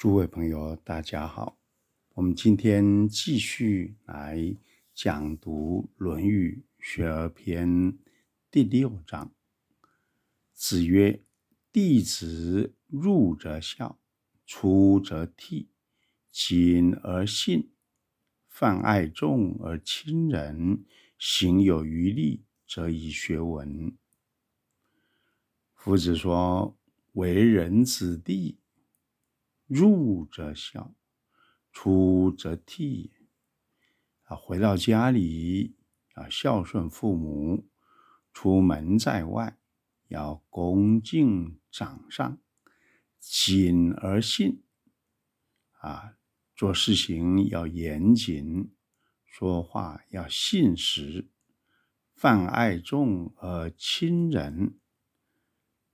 诸位朋友，大家好。我们今天继续来讲读《论语·学而篇》第六章。子曰：“弟子入则孝，出则悌，谨而信，泛爱众而亲仁，行有余力，则以学文。”夫子说：“为人子弟。”入则孝，出则悌。啊，回到家里啊孝顺父母；出门在外要恭敬长上，谨而信。啊，做事情要严谨，说话要信实，泛爱众而亲仁，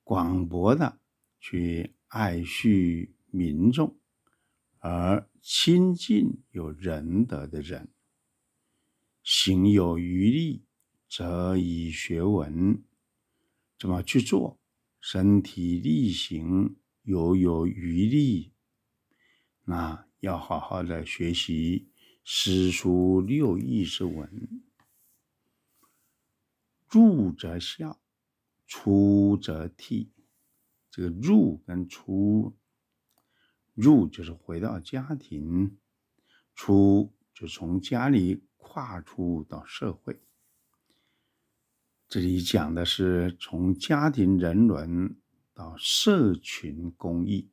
广博的去爱恤。民众，而亲近有仁德的人，行有余力，则以学文。怎么去做？身体力行，犹有余力，那要好好的学习诗书六艺之文。入则孝，出则悌。这个入跟出。入就是回到家庭，出就从家里跨出到社会。这里讲的是从家庭人伦到社群公益。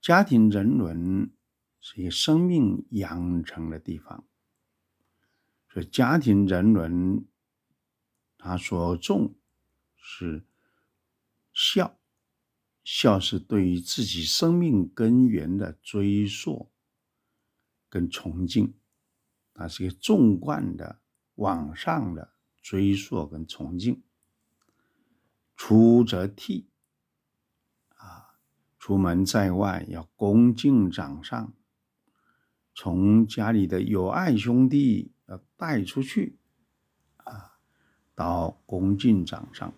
家庭人伦是一个生命养成的地方，所以家庭人伦，它所重是孝。孝是对于自己生命根源的追溯跟崇敬，它是一个纵贯的往上的追溯跟崇敬。出则悌，啊，出门在外要恭敬长上，从家里的友爱兄弟要带出去，啊，到恭敬长上，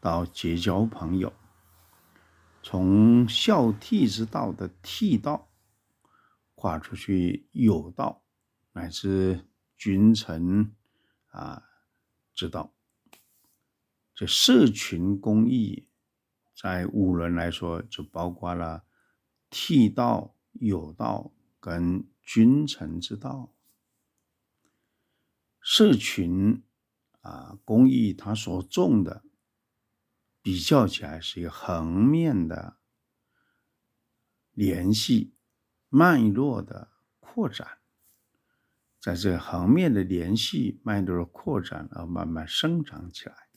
到结交朋友。从孝悌之道的悌道跨出去友道，乃至君臣啊之道。这社群公益，在五伦来说，就包括了悌道、友道跟君臣之道。社群啊公益，它所重的。比较起来是一个横面的联系脉络的扩展，在这个横面的联系脉络的扩展而慢慢生长起来。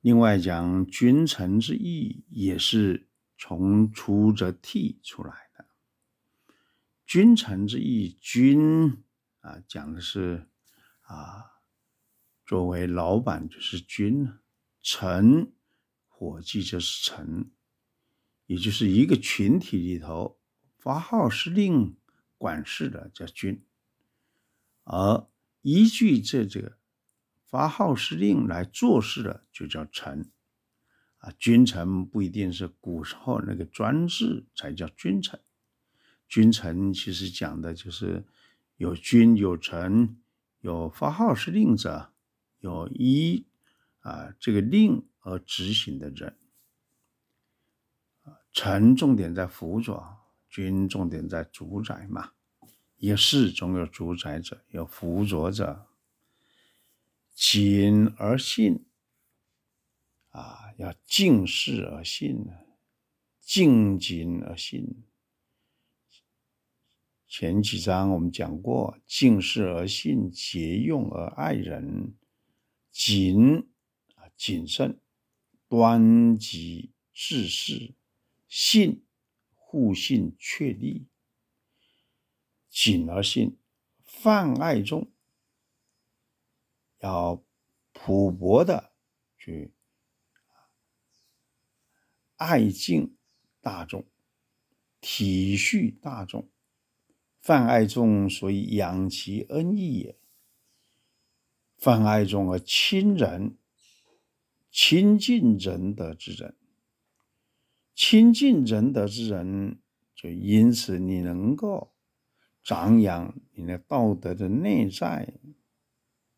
另外讲君臣之义，也是从出则悌出来的。君臣之义，君啊讲的是啊，作为老板就是君。臣，伙计就是臣，也就是一个群体里头发号施令、管事的叫君，而依据这这个发号施令来做事的就叫臣。啊，君臣不一定是古时候那个专制才叫君臣，君臣其实讲的就是有君有臣，有发号施令者，有依。啊，这个令而执行的人，臣重点在辅佐，君重点在主宰嘛。一个事总有主宰者，有辅佐者。谨而信，啊，要敬事而信呢，敬谨而信。前几章我们讲过，敬事而信，节用而爱人，谨。谨慎、端己治世、信、互信确立、谨而信、泛爱众，要朴薄的去爱敬大众、体恤大众，泛爱众，所以养其恩义也。泛爱众而亲仁。亲近仁德之人，亲近仁德之人，就因此你能够张扬你的道德的内在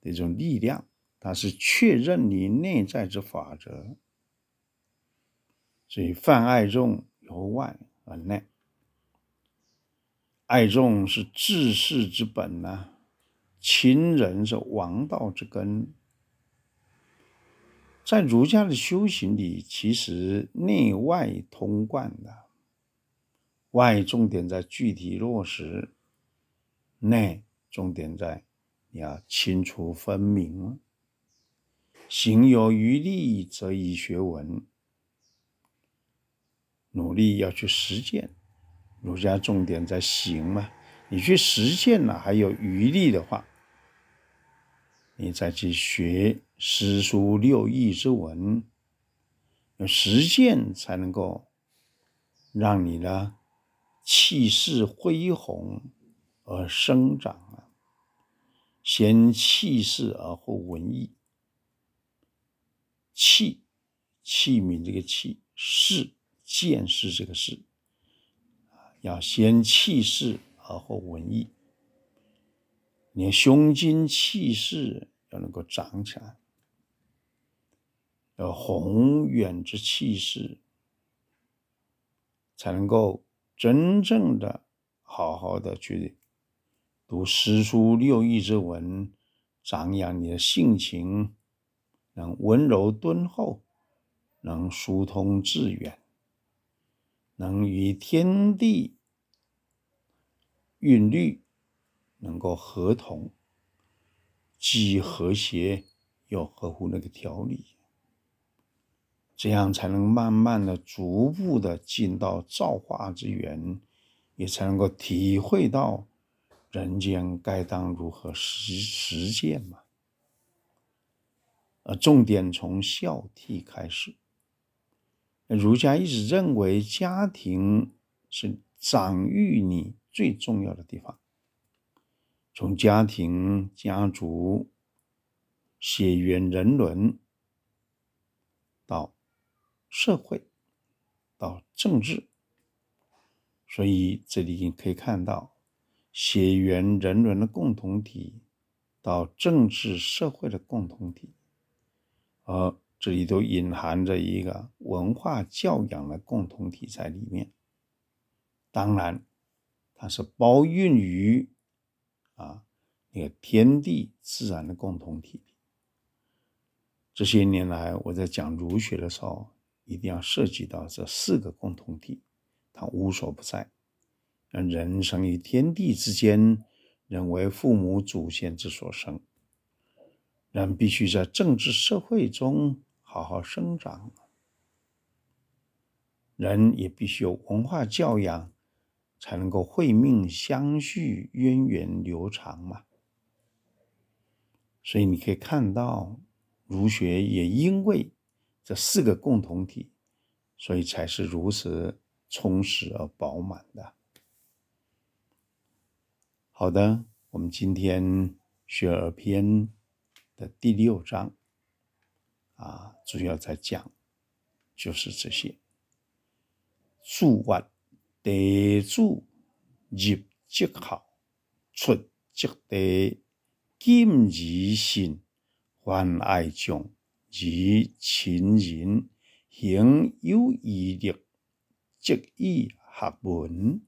的一种力量，它是确认你内在之法则。所以泛爱众由外而内，爱众是治世之本呐、啊，亲仁是王道之根。在儒家的修行里，其实内外通贯的，外重点在具体落实，内重点在你要清楚分明。行有余力，则以学文，努力要去实践。儒家重点在行嘛，你去实践了，还有余力的话，你再去学。诗书六艺之文，有实践才能够让你呢气势恢宏而生长啊！先气势而后文艺，器器皿这个器，势见识这个势，要先气势而后文艺，你的胸襟气势要能够长起来。有宏远之气势，才能够真正的好好的去读诗书六艺之文，长养你的性情，能温柔敦厚，能疏通致远，能与天地韵律能够合同，既和谐又合乎那个条理。这样才能慢慢的、逐步的进到造化之源，也才能够体会到人间该当如何实实践嘛。而重点从孝悌开始。儒家一直认为家庭是长育你最重要的地方，从家庭、家族、血缘、人伦到。社会到政治，所以这里你可以看到血缘人伦的共同体，到政治社会的共同体，而这里都隐含着一个文化教养的共同体在里面。当然，它是包蕴于啊那个天地自然的共同体。这些年来，我在讲儒学的时候。一定要涉及到这四个共同体，它无所不在。人生于天地之间，人为父母祖先之所生，人必须在政治社会中好好生长，人也必须有文化教养，才能够会命相续，渊源流长嘛。所以你可以看到，儒学也因为。这四个共同体，所以才是如此充实而饱满的。好的，我们今天学而篇的第六章，啊，主要在讲就是这些。注斡地主入则好，出则弟，敬而信，泛爱众。以亲人，行有余力，则以学文。